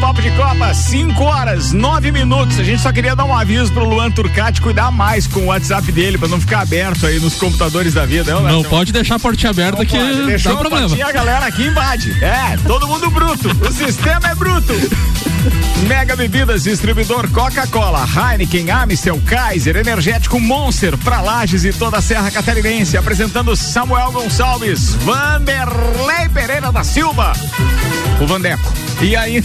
Papo de Copa, 5 horas, 9 minutos. A gente só queria dar um aviso pro Luan Turcati cuidar mais com o WhatsApp dele, pra não ficar aberto aí nos computadores da vida. Não, não pode deixar a portinha aberta que Deixou dá problema. Portinha, a galera aqui invade. É, todo mundo bruto. O sistema é bruto. Mega Bebidas, distribuidor Coca-Cola, Heineken, Amstel, Kaiser, Energético Monster, pra Lages e toda a Serra Catarinense. Apresentando Samuel Gonçalves, Vanderlei Pereira da Silva, o Vandeco. E aí,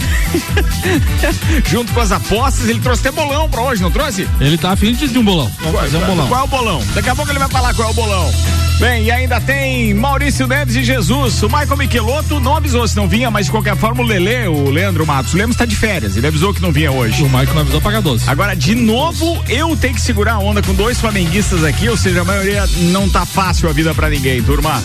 junto com as apostas, ele trouxe até bolão pra hoje, não trouxe? Ele tá afim de um bolão. Vamos fazer um bolão. Qual é o bolão? Daqui a pouco ele vai falar qual é o bolão. Bem, e ainda tem Maurício Neves e Jesus. O Michael Michelotto não avisou se não vinha, mas de qualquer forma o Lele, o Leandro Matos, o Lemos está de férias. Ele avisou que não vinha hoje. O Michael não avisou pagar 12. Agora, de novo, eu tenho que segurar a onda com dois flamenguistas aqui, ou seja, a maioria não tá fácil a vida para ninguém, turma.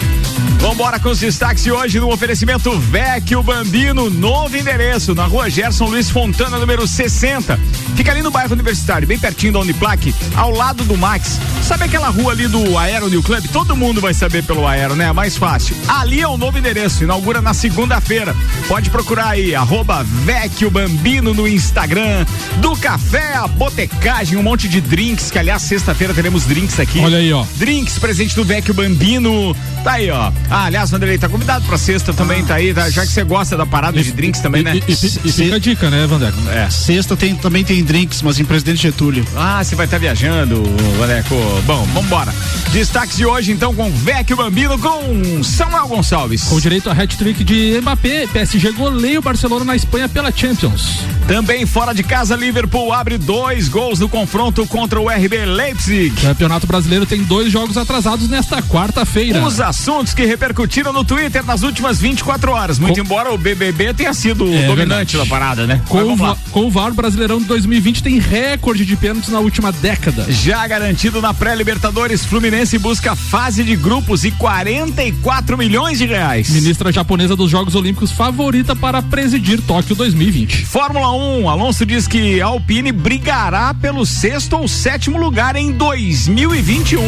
Vambora com os destaques de hoje no oferecimento Vecchio Bambino, novo endereço, na rua Gerson Luiz Fontana, número 60. Fica ali no bairro Universitário, bem pertinho da Uniplaque, ao lado do Max. Sabe aquela rua ali do Aero New Club? Todo mundo vai saber pelo Aero, né? Mais fácil. Ali é o novo endereço, inaugura na segunda-feira. Pode procurar aí, arroba Vecchio Bambino no Instagram, do café, a botecagem, um monte de drinks, que aliás, sexta-feira teremos drinks aqui. Olha aí, ó. Drinks, presente do Vecchio Bambino. Tá aí, ó. Ah, aliás, Vanderlei, tá convidado pra sexta também, ah. tá aí, tá? já que você gosta da parada e, de drinks também, e, né? E, e, e fica a dica, né, Vandeco? É. Sexta tem, também tem drinks, mas em Presidente Getúlio. Ah, você vai estar tá viajando, Vandeco. Bom, vambora. Destaques de hoje, então, com Vecchio Bambino, com Samuel Gonçalves. Com direito a hat-trick de Mbappé, PSG goleia o Barcelona na Espanha pela Champions. Também fora de casa, Liverpool abre dois gols no confronto contra o RB Leipzig. O Campeonato Brasileiro tem dois jogos atrasados nesta quarta-feira. Os assuntos que repercutiram no Twitter nas últimas 24 horas. Muito com... embora o BBB tenha sido é, dominante verdade. da parada, né? Com o, com o VAR, Brasileirão de 2020 tem recorde de pênaltis na última década. Já garantido na pré-Libertadores, Fluminense busca fase de grupos e 44 milhões de reais. Ministra japonesa dos Jogos Olímpicos favorita para presidir Tóquio 2020. Fórmula 1, Alonso diz que Alpine brigará pelo sexto ou sétimo lugar em 2021.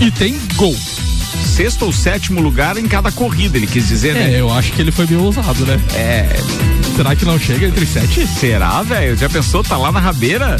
E tem gol sexto ou sétimo lugar em cada corrida, ele quis dizer, né? É, eu acho que ele foi bem ousado, né? É. Será que não chega entre sete? Será, velho? Já pensou? Tá lá na rabeira?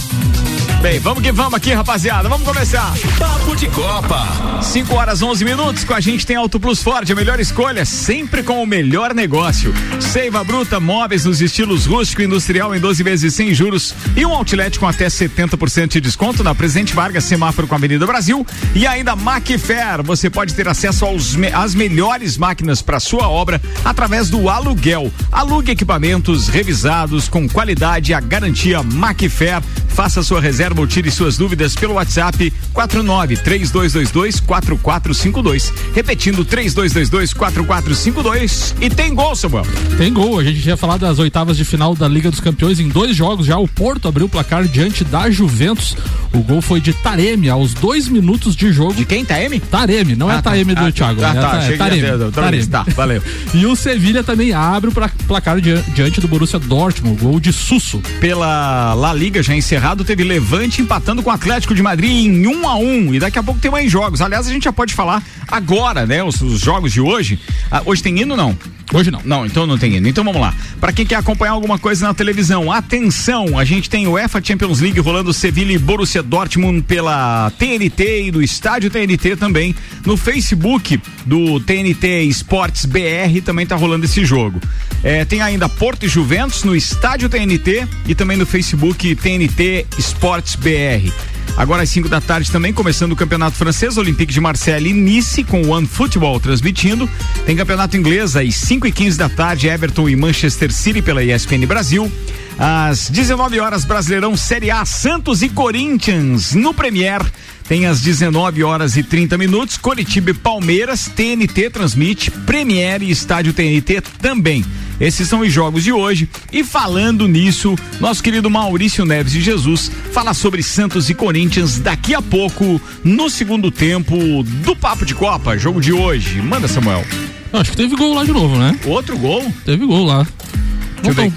Bem, vamos que vamos aqui, rapaziada. Vamos começar. Papo de Copa. 5 horas 11 minutos. Com a gente tem Auto Plus Ford, a melhor escolha, sempre com o melhor negócio. Seiva Bruta, móveis nos estilos rústico e industrial em 12 vezes sem juros e um outlet com até 70% de desconto na Presidente Vargas, semáforo com a Avenida Brasil e ainda Macfair. Você pode ter acesso aos às melhores máquinas para sua obra através do aluguel. Alugue equipamentos revisados com qualidade e a garantia Macfair. Faça sua reserva ou tire suas dúvidas pelo WhatsApp 49 3222 4452. Repetindo 3222 4452 e tem gol, Samuel. Tem gol. A gente tinha falado das oitavas de final da Liga dos Campeões em dois jogos. Já o Porto abriu o placar diante da Juventus. O gol foi de Taremi aos dois minutos de jogo. De quem? Taremi? Taremi, não é ah, é tá. Taremi do ah, Thiago. Ah, é tá, é Taremi. Taremi. Taremi. Tá, valeu. e o Sevilha também abre o placar diante do Borussia Dortmund. Gol de Susso. Pela La Liga já encerrado, teve Levante Levante empatando com o Atlético de Madrid em 1 um a 1 um, e daqui a pouco tem mais jogos. Aliás, a gente já pode falar agora, né? Os, os jogos de hoje. Ah, hoje tem hino não? Hoje não. Não, então não tem hino. Então vamos lá. Para quem quer acompanhar alguma coisa na televisão, atenção, a gente tem o UEFA Champions League rolando Sevilha e Borussia Dortmund pela TNT e do estádio TNT também. No Facebook do TNT Esportes BR também tá rolando esse jogo. É, tem ainda Porto e Juventus no estádio TNT e também no Facebook TNT Esportes BR. Agora às 5 da tarde também, começando o Campeonato Francês, Olympique de Marseille e Nice, com o One Football transmitindo. Tem Campeonato Inglês às 5 e 15 da tarde, Everton e Manchester City pela ESPN Brasil. Às 19 horas, Brasileirão Série A, Santos e Corinthians no Premier. Tem às 19 horas e 30 minutos, Coritiba e Palmeiras, TNT transmite, Premier e Estádio TNT também. Esses são os jogos de hoje. E falando nisso, nosso querido Maurício Neves de Jesus fala sobre Santos e Corinthians daqui a pouco, no segundo tempo do Papo de Copa, jogo de hoje. Manda, Samuel. Acho que teve gol lá de novo, né? Outro gol? Teve gol lá.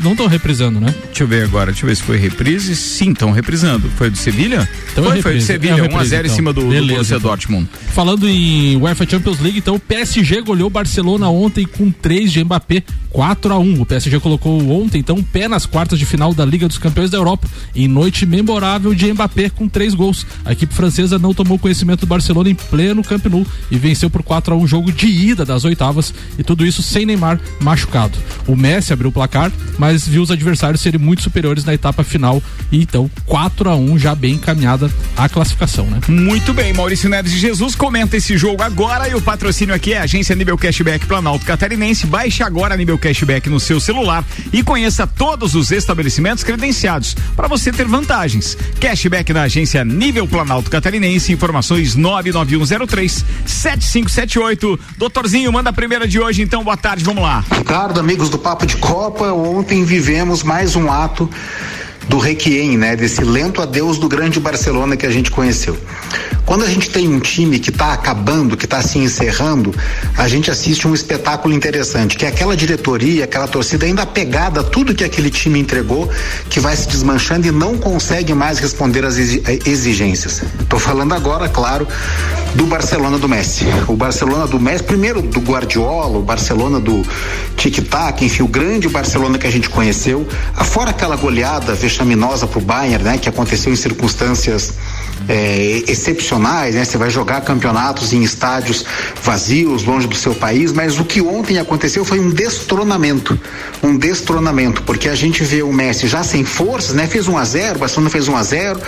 Não estão reprisando, né? Deixa eu ver agora, deixa eu ver se foi reprise. Sim, estão reprisando. Foi do Sevilha? Então é foi, foi do. Sevilha, É reprise, 1x0 em então. cima do, do Beleza, Borussia então. Dortmund. Falando em UEFA Champions League, então o PSG goleou Barcelona ontem com 3 de Mbappé, 4 a 1 O PSG colocou ontem, então, pé nas quartas de final da Liga dos Campeões da Europa, em noite memorável de Mbappé com três gols. A equipe francesa não tomou conhecimento do Barcelona em pleno Camp Nou e venceu por 4 a 1 jogo de ida das oitavas, e tudo isso sem Neymar machucado. O Messi abriu o placar, mas viu os adversários serem muito superiores na etapa final, e então 4 a 1 já bem encaminhada a classificação, né? Muito bem, Maurício Neves de Jesus comenta esse jogo agora e o patrocínio aqui é a agência Nível Cashback Planalto Catarinense. Baixe agora a Nível Cashback no seu celular e conheça todos os estabelecimentos credenciados para você ter vantagens. Cashback na agência Nível Planalto Catarinense. Informações 99103 7578. Doutorzinho, manda a primeira de hoje, então. Boa tarde, vamos lá. Ricardo, amigos do Papo de Copa, ontem vivemos mais um do Requiem, né? Desse lento adeus do grande Barcelona que a gente conheceu. Quando a gente tem um time que está acabando, que está se encerrando, a gente assiste um espetáculo interessante, que é aquela diretoria, aquela torcida ainda apegada a tudo que aquele time entregou, que vai se desmanchando e não consegue mais responder às exi- exigências. Estou falando agora, claro, do Barcelona do Messi. O Barcelona do Messi, primeiro do Guardiola, o Barcelona do Tic-Tac, enfim, o grande Barcelona que a gente conheceu, afora aquela goleada vexaminosa pro Bayern, né, que aconteceu em circunstâncias é, excepcionais, né? Você vai jogar campeonatos em estádios vazios, longe do seu país, mas o que ontem aconteceu foi um destronamento, um destronamento, porque a gente vê o Messi já sem forças, né? Fez 1 a 0, o Barcelona fez 1 a 0,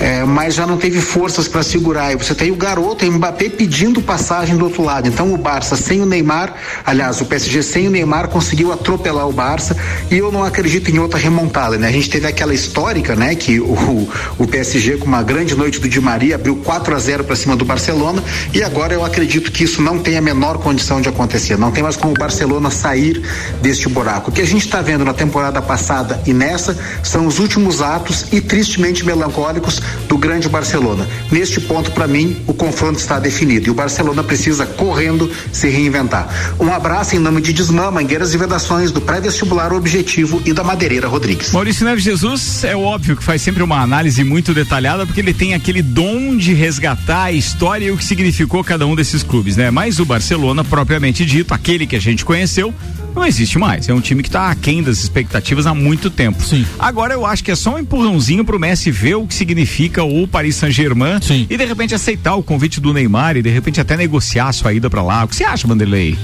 é, mas já não teve forças para segurar. E você tem o garoto, o Mbappé pedindo passagem do outro lado. Então o Barça sem o Neymar, aliás, o PSG sem o Neymar conseguiu atropelar o Barça e eu não acredito em outra remontada, né? A gente teve aquela histórica, né, que o, o PSG com uma grande noite do Di Maria abriu 4 a 0 para cima do Barcelona e agora eu acredito que isso não tem a menor condição de acontecer. Não tem mais como o Barcelona sair deste buraco. O que a gente está vendo na temporada passada e nessa são os últimos atos e tristemente melancólicos do grande Barcelona. Neste ponto, para mim, o confronto está definido e o Barcelona precisa correndo se reinventar. Um abraço em nome de Desmã, Mangueiras e Vedações do pré-vestibular Objetivo e da Madeireira Rodrigues. Maurício Neves Jesus é óbvio que faz sempre uma análise muito detalhada, porque ele tem aquele dom de resgatar a história e o que significou cada um desses clubes, né? Mas o Barcelona, propriamente dito, aquele que a gente conheceu, não existe mais. É um time que está aquém das expectativas há muito tempo. Sim. Agora eu acho que é só um empurrãozinho pro Messi ver o que significa o Paris Saint-Germain e de repente aceitar o convite do Neymar e de repente até negociar a sua ida para lá. O que você acha, Vanderlei?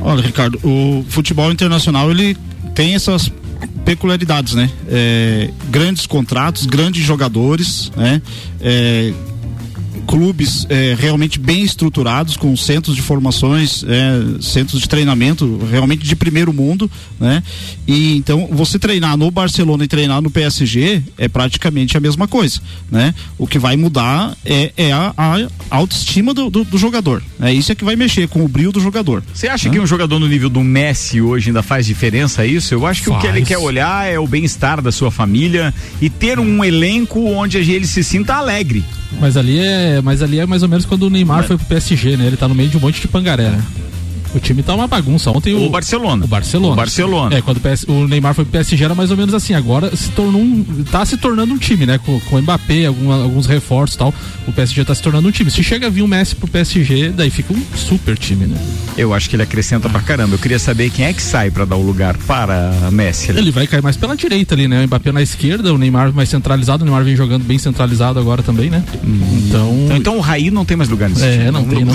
Olha, Ricardo, o futebol internacional ele tem essas peculiaridades, né? É, grandes contratos, grandes jogadores, né? É, clubes é, realmente bem estruturados, com centros de formações, é, centros de treinamento realmente de primeiro mundo, né? E então você treinar no Barcelona e treinar no PSG é praticamente a mesma coisa, né? O que vai mudar é, é a, a autoestima do, do, do jogador, é isso é que vai mexer com o brilho do jogador. Você acha que um jogador no nível do Messi hoje ainda faz diferença isso? Eu acho que o que Faz. ele quer olhar é o bem-estar da sua família e ter um elenco onde ele se sinta alegre. Mas ali é, mas ali é mais ou menos quando o Neymar foi pro PSG, né? Ele tá no meio de um monte de pangaré, né? O time tá uma bagunça. Ontem o, O Barcelona. O Barcelona. O Barcelona. É, quando o, PS o Neymar foi pro PSG era mais ou menos assim. Agora se tornou um. tá se tornando um time, né? Com, com o Mbappé, alguma- alguns reforços e tal. O PSG tá se tornando um time. Se chega a vir o Messi pro PSG, daí fica um super time, né? Eu acho que ele acrescenta pra caramba. Eu queria saber quem é que sai pra dar o lugar para Messi. ali. Ele vai cair mais pela direita ali, né? O Mbappé na esquerda, o Neymar mais centralizado. O Neymar vem jogando bem centralizado agora também, né? Então. Então, então o Raí não tem mais lugar nesse É, time. não tem, não.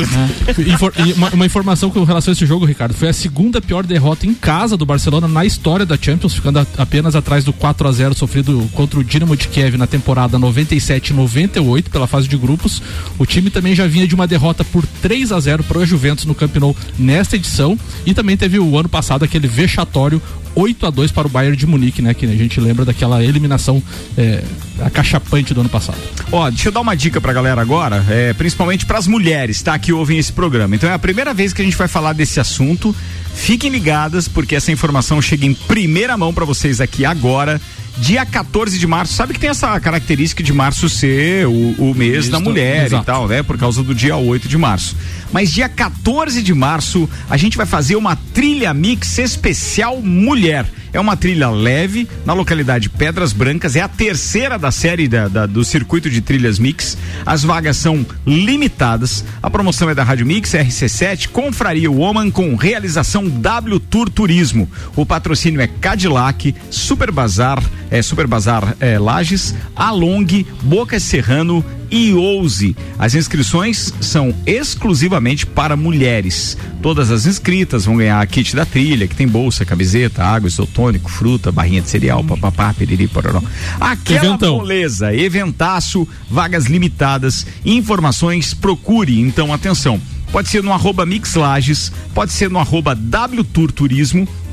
Infor- e uma, uma informação com relação a esse jogo, Ricardo, foi a segunda pior derrota em casa do Barcelona na história da Champions, ficando apenas atrás do 4 a 0 sofrido contra o Dinamo de Kiev na temporada 97-98 pela fase de grupos. O time também já vinha de uma derrota por 3 a 0 para o Juventus no Camp Nou nesta edição e também teve o ano passado aquele vexatório 8 a 2 para o Bayern de Munique, né? Que a gente lembra daquela eliminação é, acachapante do ano passado. Ó, deixa eu dar uma dica pra galera agora, é, principalmente pras mulheres, tá? Que ouvem esse programa. Então é a primeira vez que a gente vai falar desse assunto. Fiquem ligadas, porque essa informação chega em primeira mão pra vocês aqui agora. dia 14 de março. Sabe que tem essa característica de março ser o, o mês da mulher Exato. e tal, né? Por causa do dia 8 de março. Mas dia 14 de março a gente vai fazer uma trilha mix especial mulher. É uma trilha leve na localidade Pedras Brancas, é a terceira da série da, da, do circuito de trilhas Mix. As vagas são limitadas. A promoção é da Rádio Mix, RC7, Confraria Woman com realização W Tour Turismo. O patrocínio é Cadillac, Super Bazar, é, Super Bazar é, Lages, Along, Boca Serrano e Ouse. As inscrições são exclusivamente para mulheres. Todas as inscritas vão ganhar a kit da trilha, que tem bolsa, camiseta, água, isotônico, fruta, barrinha de cereal, papapá, piriri, pororó. Aquela Eventão. moleza, eventaço, vagas limitadas, informações, procure, então atenção. Pode ser no arroba Mix Lages, pode ser no arroba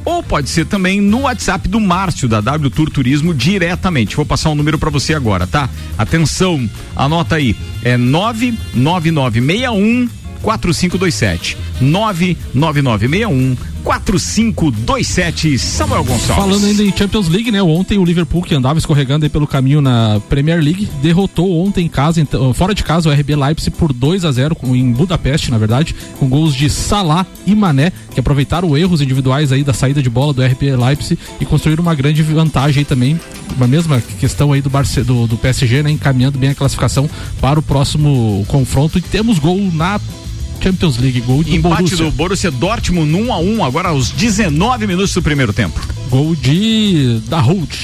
ou pode ser também no WhatsApp do Márcio da W Tour Turismo diretamente. Vou passar um número para você agora, tá? Atenção, anota aí. É 99961 4527. 99961 4527 Samuel Gonçalves. Falando ainda em Champions League, né? Ontem o Liverpool que andava escorregando aí pelo caminho na Premier League derrotou ontem em casa, então, fora de casa o RB Leipzig por 2 a 0 em Budapeste, na verdade, com gols de Salah e Mané, que aproveitaram erros individuais aí da saída de bola do RB Leipzig e construíram uma grande vantagem aí também, uma mesma questão aí do, Barce, do, do PSG, né? Encaminhando bem a classificação para o próximo confronto e temos gol na Champions League, gol de Empate Borussia. do Borussia Dortmund 1 a 1 agora aos 19 minutos do primeiro tempo. Gol de da Holt.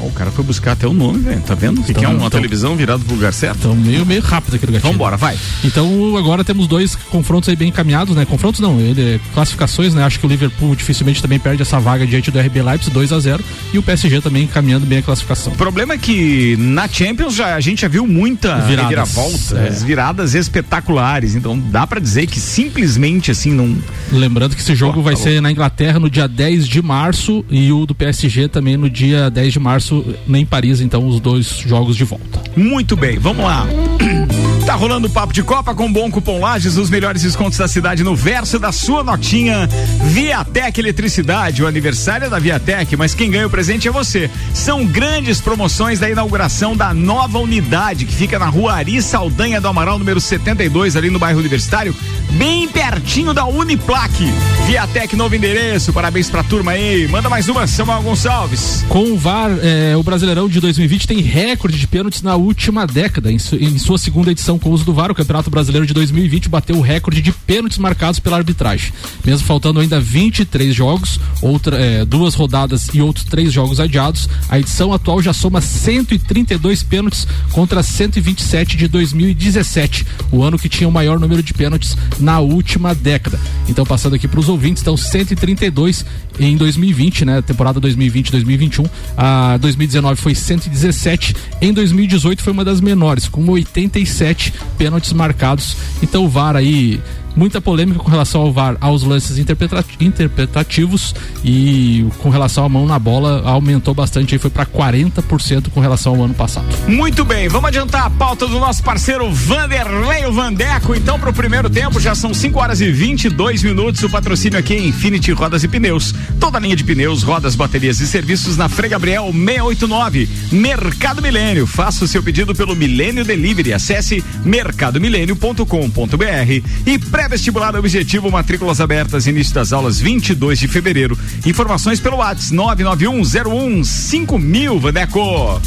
Oh, o cara foi buscar até o nome, velho. Tá vendo? Então, que é uma então, televisão virada pro lugar certo? Então, meio, meio rápido aquele gatinho. Vambora, vai. Então, agora temos dois confrontos aí bem encaminhados, né? Confrontos não, ele, classificações, né? Acho que o Liverpool dificilmente também perde essa vaga diante do RB Leipzig, 2 a 0 e o PSG também encaminhando bem a classificação. O problema é que na Champions já, a gente já viu muita viravolta, é. viradas espetaculares. Então, dá para dizer que simplesmente assim não. Lembrando que esse jogo vai tá ser na Inglaterra no dia 10 de março e o do PSG também no dia 10 de março março em Paris, então os dois jogos de volta. Muito bem, vamos lá. Tá rolando o papo de Copa com bom cupom Lages, os melhores descontos da cidade no verso da sua notinha. Viatec Eletricidade, o aniversário é da Viatec, mas quem ganha o presente é você. São grandes promoções da inauguração da nova unidade que fica na rua Ari Saldanha do Amaral, número 72, ali no bairro Universitário, bem pertinho da Uniplaque. Viatec, novo endereço, parabéns pra turma aí. Manda mais uma, Samuel Gonçalves. Com o VAR, é, o Brasileirão de 2020 tem recorde de pênaltis na última década. Em, su, em sua segunda edição com o uso do VAR, o Campeonato Brasileiro de 2020 bateu o recorde de pênaltis marcados pela arbitragem. Mesmo faltando ainda 23 jogos, outra, é, duas rodadas e outros três jogos adiados, a edição atual já soma 132 pênaltis contra 127 de 2017, o ano que tinha o maior número de pênaltis na última década. Então, passando aqui para os ouvintes, então 132 em 2020, né? Temporada 2020-2021. A 2019 foi 117. Em 2018 foi uma das menores, com 87 pênaltis marcados. Então o VAR aí muita polêmica com relação ao VAR, aos lances interpretativos e com relação à mão na bola aumentou bastante aí foi para 40% com relação ao ano passado. Muito bem, vamos adiantar a pauta do nosso parceiro Vanderlei Vandeco, então para o primeiro tempo já são 5 horas e 22 minutos, o patrocínio aqui é Infinity Rodas e Pneus, toda a linha de pneus, rodas, baterias e serviços na Frei Gabriel 689, Mercado Milênio, faça o seu pedido pelo Milênio Delivery, acesse mercadomilênio.com.br e pré Pré-vestibular objetivo, matrículas abertas, início das aulas 22 de fevereiro. Informações pelo WhatsApp 99101 5000, Vaneco.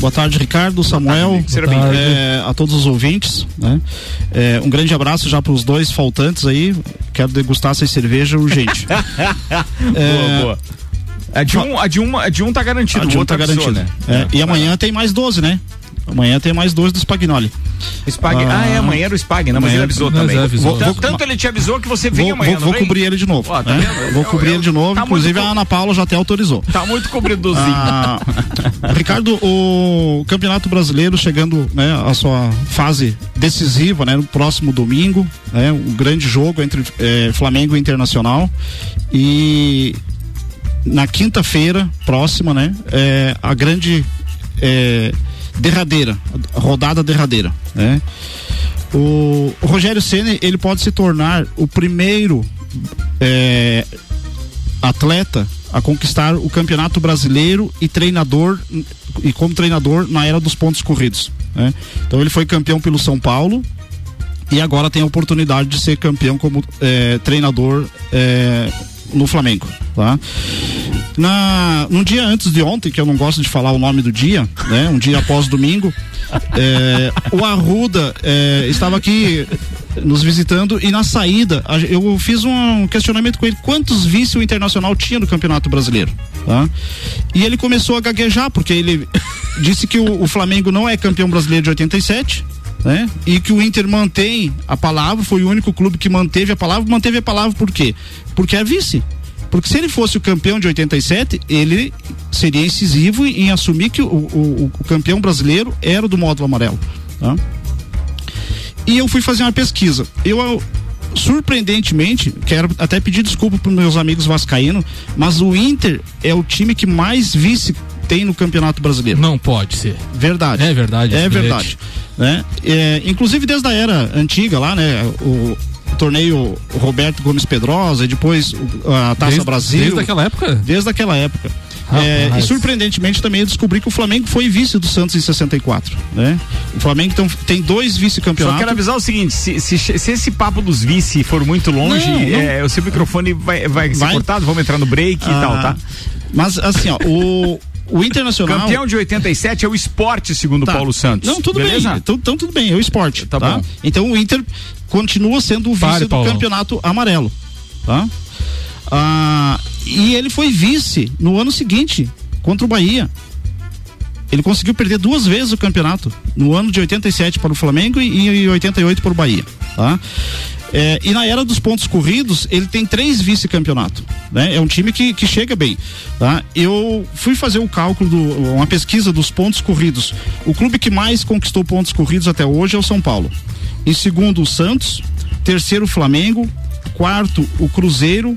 Boa tarde, Ricardo, Samuel, tarde, é, a todos os ouvintes. Né? É, um grande abraço já para os dois faltantes aí. Quero degustar essa cerveja urgente. é, boa, boa. A de, um, a, de um, a de um tá garantido, a de um tá garantido. Né? É, e amanhã tem mais 12, né? Amanhã tem mais dois do Spagnoli. Spag... Ah, ah, é, amanhã era o Spag, não, mas ele avisou também. Avisou. Vou, tanto ele te avisou que você vem amanhã. Vou, vou cobrir ele de novo. tá né? Vou cobrir eu, ele de novo. Tá inclusive a Ana Paula já até autorizou. Tá muito cobridozinho. Ah, Ricardo, o Campeonato Brasileiro chegando né, à sua fase decisiva, né, no próximo domingo, né, um grande jogo entre é, Flamengo e Internacional. E na quinta-feira próxima, né, é, a grande é, derradeira, rodada derradeira, né? O, Rogério Ceni ele pode se tornar o primeiro é, atleta a conquistar o Campeonato Brasileiro e treinador e como treinador na era dos pontos corridos. Né? Então ele foi campeão pelo São Paulo e agora tem a oportunidade de ser campeão como é, treinador é, no Flamengo. Tá? Na, um dia antes de ontem, que eu não gosto de falar o nome do dia, né? Um dia após domingo, é, o Arruda é, estava aqui nos visitando e na saída eu fiz um questionamento com ele quantos vice o Internacional tinha no Campeonato Brasileiro, tá? E ele começou a gaguejar porque ele disse que o, o Flamengo não é campeão brasileiro de 87, né? E que o Inter mantém a palavra, foi o único clube que manteve a palavra, manteve a palavra por quê? Porque é vice. Porque se ele fosse o campeão de 87, ele seria incisivo em assumir que o, o, o campeão brasileiro era do módulo amarelo. Tá? E eu fui fazer uma pesquisa. Eu surpreendentemente, quero até pedir desculpa para meus amigos vascaínos, mas o Inter é o time que mais vice tem no Campeonato Brasileiro. Não pode ser. Verdade. É verdade. É verdade. Né? É, inclusive desde a era antiga lá, né? O, torneio Roberto Gomes Pedrosa e depois a Taça desde, Brasil. Desde aquela época? Desde aquela época. É, e surpreendentemente também eu descobri que o Flamengo foi vice do Santos em 64, né? O Flamengo então, tem dois vice-campeonatos. Só quero avisar o seguinte: se, se, se, esse papo dos vice for muito longe, não, não. É, o seu microfone vai, vai, vai, ser cortado, vamos entrar no break ah, e tal, tá? Mas assim, ó, o, o Internacional. Campeão de 87 é o esporte, segundo tá. Paulo Santos. Não, tudo Beleza? bem. Então, então, tudo bem, é o esporte. Tá, tá? bom. Então o Inter continua sendo o vice Pare, do campeonato amarelo. Tá? Ah, e ele foi vice no ano seguinte, contra o Bahia. Ele conseguiu perder duas vezes o campeonato, no ano de 87 para o Flamengo e em 88 para o Bahia. Tá? É, e na era dos pontos corridos, ele tem três vice-campeonatos. Né? É um time que, que chega bem. Tá? Eu fui fazer o cálculo, do, uma pesquisa dos pontos corridos. O clube que mais conquistou pontos corridos até hoje é o São Paulo. Em segundo, o Santos. Terceiro, o Flamengo. Quarto, o Cruzeiro.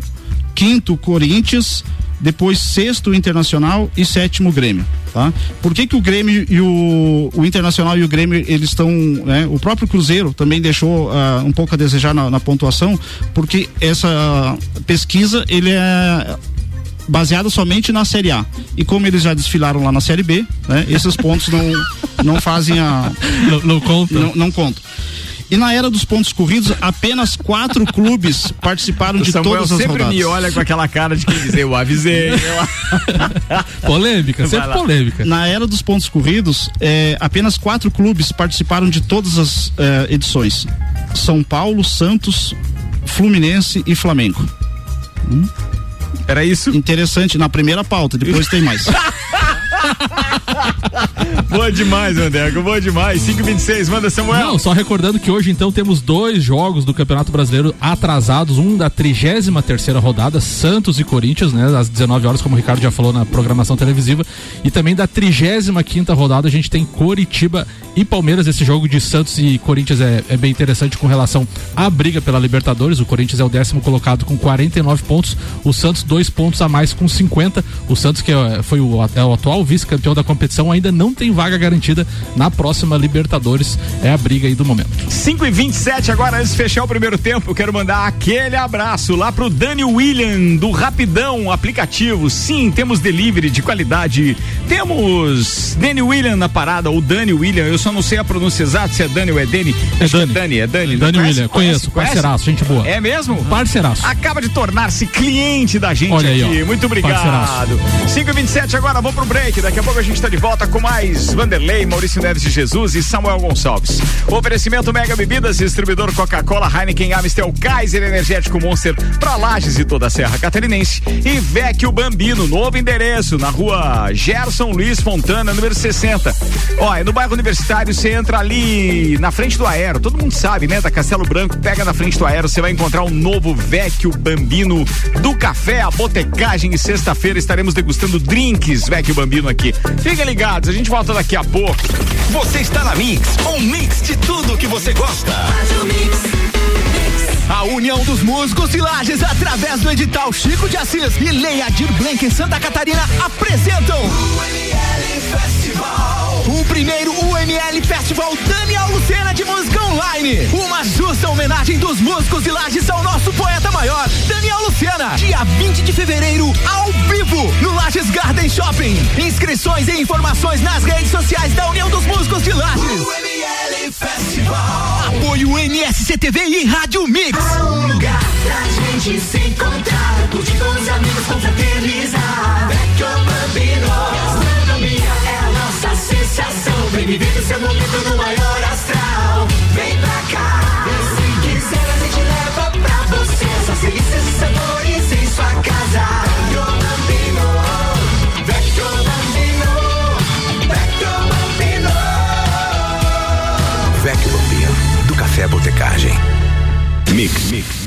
Quinto, o Corinthians depois sexto o Internacional e sétimo o Grêmio, tá? Por que que o Grêmio e o, o Internacional e o Grêmio eles estão, né? O próprio Cruzeiro também deixou uh, um pouco a desejar na, na pontuação, porque essa pesquisa ele é baseada somente na Série A. E como eles já desfilaram lá na Série B, né? Esses pontos não não fazem a não, não contam. Não, não contam. E na era dos pontos corridos, apenas quatro clubes participaram o de Samuel todas as sempre rodadas. me olha com aquela cara de quem dizer, eu avisei. polêmica, sempre polêmica. Na era dos pontos corridos, é, apenas quatro clubes participaram de todas as é, edições: São Paulo, Santos, Fluminense e Flamengo. Hum? Era isso? Interessante, na primeira pauta, depois tem mais. boa demais, Andego, boa demais. 526, manda Samuel. Não, só recordando que hoje então temos dois jogos do Campeonato Brasileiro atrasados, um da 33 terceira rodada, Santos e Corinthians, né, às 19 horas, como o Ricardo já falou na programação televisiva, e também da 35 quinta rodada a gente tem Coritiba e Palmeiras. Esse jogo de Santos e Corinthians é, é bem interessante com relação à briga pela Libertadores. O Corinthians é o décimo colocado com 49 pontos, o Santos dois pontos a mais com 50. O Santos que é, foi o, é o atual vice-campeão da competição, ainda não tem vaga garantida na próxima Libertadores. É a briga aí do momento. 5 e 27 agora, antes de fechar o primeiro tempo, quero mandar aquele abraço lá pro Dani William, do Rapidão Aplicativo. Sim, temos delivery de qualidade. Temos Dani William na parada, ou Dani William, eu só não sei a pronúncia exata se é Dani ou é Dani. É Acho Dani. É Dani, é Dani. Dani William, conheço, parceiraço, gente boa. É mesmo? Parceiraço. Acaba de tornar-se cliente da gente Olha aqui. Aí, Muito obrigado. 5 e 27 agora, vou pro break. Daqui a pouco a gente tá de volta com mais Vanderlei, Maurício Neves de Jesus e Samuel Gonçalves. Oferecimento Mega Bebidas, distribuidor Coca-Cola, Heineken, Amistel, Kaiser Energético Monster, pra Lages e toda a Serra Catarinense. E Vecchio Bambino, novo endereço, na rua Gerson Luiz Fontana, número 60. Ó, é no bairro Universitário, você entra ali na frente do Aero, todo mundo sabe, né? Da Castelo Branco, pega na frente do Aero, você vai encontrar um novo Vecchio Bambino do café, a botecagem e sexta-feira estaremos degustando drinks Vecchio Bambino aqui. Fiquem ligados, a gente volta daqui a pouco. Você está na Mix, um mix de tudo que você gosta. A União dos Músicos e Lages, através do edital Chico de Assis e Leia Dir Blank em Santa Catarina, apresentam o ML Festival. O primeiro UML Festival Daniel Lucena de Música Online. Uma justa homenagem dos músicos de Lages ao nosso poeta maior, Daniel Luciana. Dia 20 de fevereiro, ao vivo, no Lages Garden Shopping. Inscrições e informações nas redes sociais da União dos Músicos de Lages. UML Festival. Apoio NSCTV e Rádio Mix. Há um lugar pra gente se encontrar, curtir com os amigos, confraternizar. Bambino. Sensação. Vem viver o seu momento no maior astral. Vem pra cá. Se quiser, a gente leva pra você. Essas delícias e sabores em sua casa. Vecchio Bambino. Vecchio Bambino. Vecchio Bambino. Vecchio Bambino, do Café Botecagem. Mix. Mix.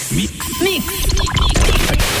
ミックスミックス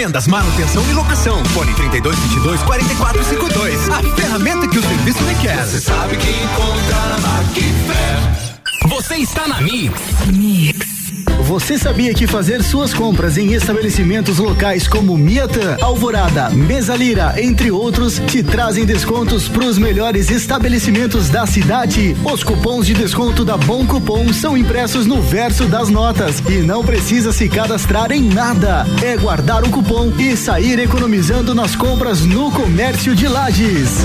Vendas, manutenção e locação. Fone 32 22 44 52. A ferramenta que o serviço requer. Você sabe que encontra na Macfer. Você está na Mix. Você sabia que fazer suas compras em estabelecimentos locais como Miatã, Alvorada, Mesalira, entre outros, te trazem descontos para os melhores estabelecimentos da cidade? Os cupons de desconto da Bom Cupom são impressos no verso das notas e não precisa se cadastrar em nada. É guardar um cupom e sair economizando nas compras no comércio de Lages.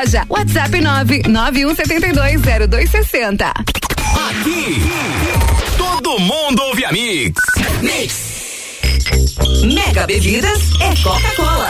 WhatsApp 991720260. Aqui, todo mundo ouve a Mix. Mix. Mega Bebidas é Coca-Cola.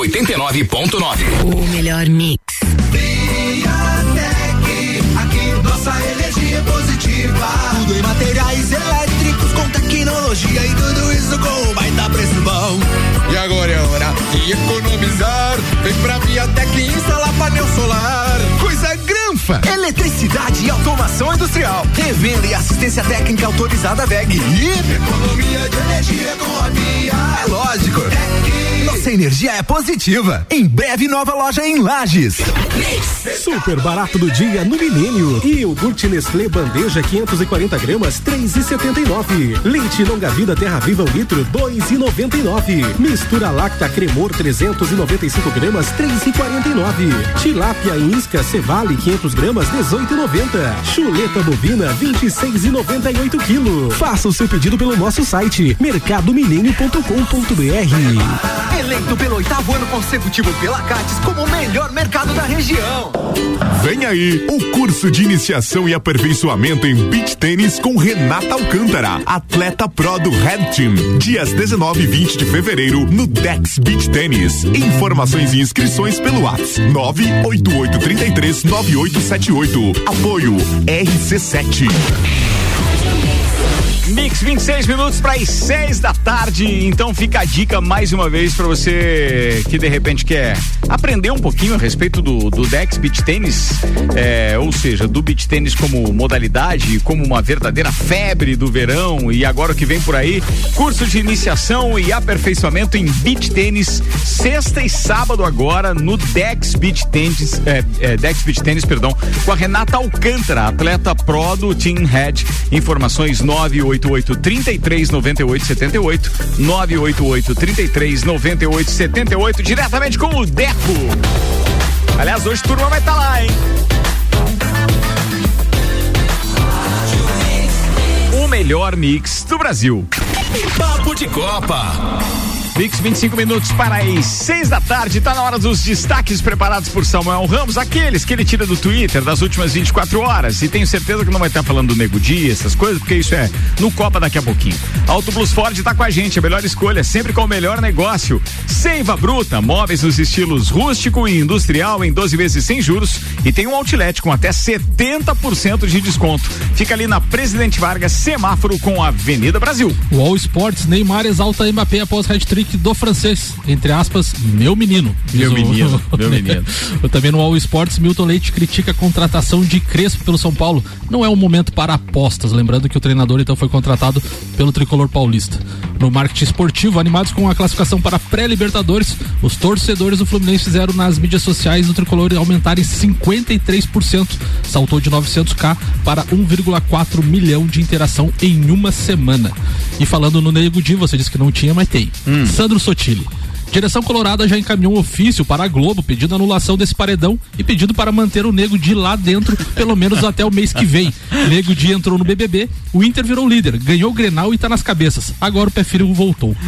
89.9. O melhor mix. Viatec, aqui nossa energia é positiva. Tudo em materiais elétricos com tecnologia e tudo isso com um baita preço bom. E agora é hora de economizar. Vem pra Viatec e instalar painel solar. Coisa granfa! Eletricidade e automação industrial. Revenda e assistência técnica autorizada VEG. E economia de energia com a Via. É lógico. Nossa energia é positiva. Em breve, nova loja em Lages. Super barato do dia no Milênio. E iogurte Nestlé Bandeja 540 gramas, 3,79. Leite longa vida Terra Viva 1 litro, 2,99. Mistura Lacta Cremor 395 gramas, 3,49. Tilápia em isca Cevale 500 gramas, 18,90. Chuleta bovina 26,98 quilo. Faça o seu pedido pelo nosso site mercadomilênio.com.br. Eleito pelo oitavo ano consecutivo pela Cates como o melhor mercado da região. Vem aí o curso de iniciação e aperfeiçoamento em beach tênis com Renata Alcântara, atleta pro do Red Team. Dias 19 e 20 de fevereiro no Dex Beach Tênis. Informações e inscrições pelo WhatsApp 98833 9878. Apoio RC7. Mix 26 minutos para as 6 da tarde. Então fica a dica mais uma vez para você que de repente quer aprender um pouquinho a respeito do, do Dex Beach Tênis, é, ou seja, do beach tênis como modalidade, como uma verdadeira febre do verão e agora o que vem por aí, curso de iniciação e aperfeiçoamento em beach tênis, sexta e sábado agora no Dex Beach Tênis, é, é, Dex Beach Tênis, perdão, com a Renata Alcântara, atleta pro do Team Head. Informações 98 988 33 98 78 988 33 98 78 diretamente com o Deco. Aliás, hoje turma vai estar tá lá, hein? O melhor mix do Brasil. Papo de Copa. Mix 25 minutos para as 6 da tarde. Tá na hora dos destaques preparados por Samuel Ramos, aqueles que ele tira do Twitter das últimas 24 horas. E tenho certeza que não vai estar falando do Nego Dia, essas coisas, porque isso é no Copa daqui a pouquinho. Auto Plus Ford tá com a gente, a melhor escolha, sempre com o melhor negócio. Seiva Bruta, móveis nos estilos rústico e industrial em 12 vezes sem juros. E tem um outlet com até 70% de desconto. Fica ali na Presidente Vargas, semáforo com a Avenida Brasil. O All Sports, Neymar exalta Mbappé após hat-trick do francês, entre aspas, meu menino. Meu menino, meu menino. Também no All Sports, Milton Leite critica a contratação de Crespo pelo São Paulo. Não é um momento para apostas, lembrando que o treinador então foi contratado pelo tricolor paulista. No marketing esportivo, animados com a classificação para pré-libertadores, os torcedores do Fluminense fizeram nas mídias sociais do tricolor aumentarem 53%, saltou de 900k para 1,4 milhão de interação em uma semana. E falando no Nego Di, você disse que não tinha, mas tem. Hum. Sandro Sotile. Direção Colorada já encaminhou um ofício para a Globo pedindo anulação desse paredão e pedindo para manter o Nego de lá dentro pelo menos até o mês que vem. Nego de entrou no BBB, o Inter virou líder, ganhou o Grenal e está nas cabeças. Agora o pé frio voltou.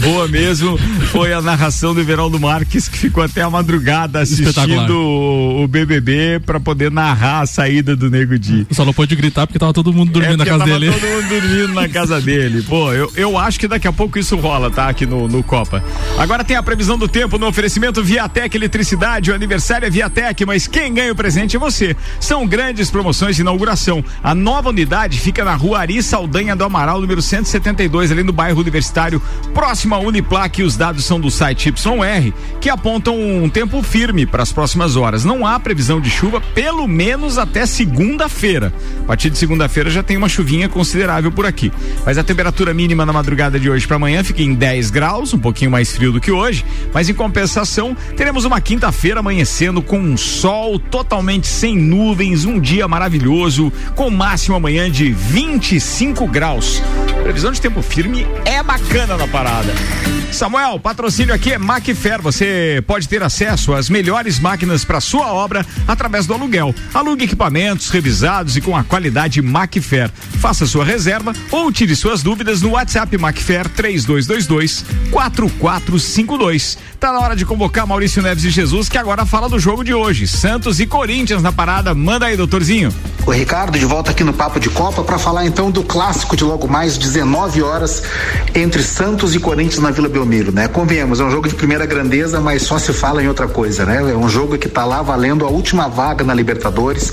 Boa mesmo, foi a narração do Everaldo Marques que ficou até a madrugada assistindo o, o, BBB para poder narrar a saída do Nego Di. Só não pôde gritar porque tava todo mundo dormindo é na casa dele. todo mundo dormindo na casa dele. Pô, eu, eu acho que daqui a pouco isso rola, tá? Aqui no, no Copa. Agora tem a previsão do tempo no oferecimento Viatec Eletricidade. O aniversário é Viatec, mas quem ganha o presente é você. São grandes promoções de inauguração. A nova unidade fica na rua Ari Saldanha do Amaral, número 172, ali no bairro Universitário, próximo à Uniplac. Os dados são do site YR, que apontam um tempo firme para as próximas horas. Não há previsão de chuva, pelo menos até segunda-feira. A partir de segunda-feira já tem uma chuvinha considerável por aqui. Mas a temperatura mínima na madrugada de hoje para amanhã fica em 10 graus, um pouquinho mais frio do que hoje, mas em compensação, teremos uma quinta-feira amanhecendo com um sol totalmente sem nuvens, um dia maravilhoso, com máximo amanhã de 25 graus. Previsão de tempo firme é bacana na parada. Samuel, patrocínio aqui é Macfer. Você pode ter acesso às melhores máquinas para sua obra através do aluguel. Alugue equipamentos revisados e com a qualidade Macfer. Faça sua reserva ou tire suas dúvidas no WhatsApp Macfer 3222 4452. Tá na hora de convocar Maurício Neves e Jesus, que agora fala do jogo de hoje. Santos e Corinthians na parada. Manda aí, doutorzinho. O Ricardo, de volta aqui no Papo de Copa para falar então do clássico de logo mais 19 horas entre Santos e Corinthians na Vila Belmiro, né? Convenhamos, é um jogo de primeira grandeza, mas só se fala em outra coisa, né? É um jogo que tá lá valendo a última vaga na Libertadores,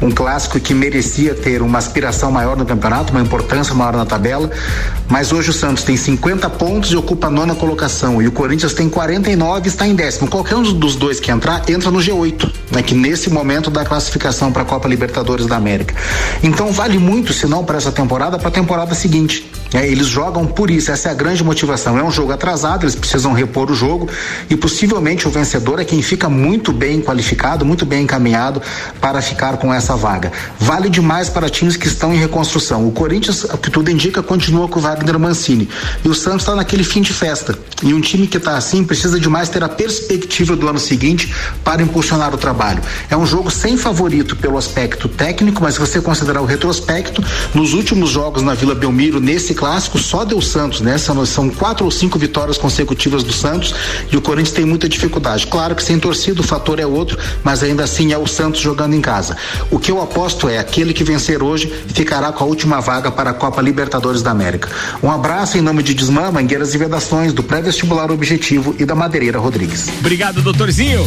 um clássico que merecia ter uma aspiração maior no campeonato, uma importância maior na tabela, mas hoje o Santos tem 50 pontos e ocupa a nona colocação, e o Corinthians tem 49 e está em décimo. Qualquer um dos dois que entrar, entra no G8, né? Que nesse momento da classificação para a Copa Libertadores da América. Então vale muito, se não para essa temporada, para a temporada seguinte. É, eles jogam por isso, essa é a grande motivação. É um jogo atrasado, eles precisam repor o jogo e possivelmente o vencedor é quem fica muito bem qualificado, muito bem encaminhado para ficar com essa vaga. Vale demais para times que estão em reconstrução. O Corinthians, o que tudo indica, continua com o Wagner Mancini. E o Santos está naquele fim de festa. E um time que está assim precisa demais ter a perspectiva do ano seguinte para impulsionar o trabalho. É um jogo sem favorito pelo aspecto técnico, mas se você considerar o retrospecto, nos últimos jogos na Vila Belmiro, nesse clássico, só deu Santos, né? São, são quatro ou cinco vitórias consecutivas do Santos e o Corinthians tem muita dificuldade. Claro que sem torcida o fator é outro, mas ainda assim é o Santos jogando em casa. O que eu aposto é aquele que vencer hoje ficará com a última vaga para a Copa Libertadores da América. Um abraço em nome de Desmã, Mangueiras e Vedações, do Pré-Vestibular Objetivo e da Madeireira Rodrigues. Obrigado, doutorzinho.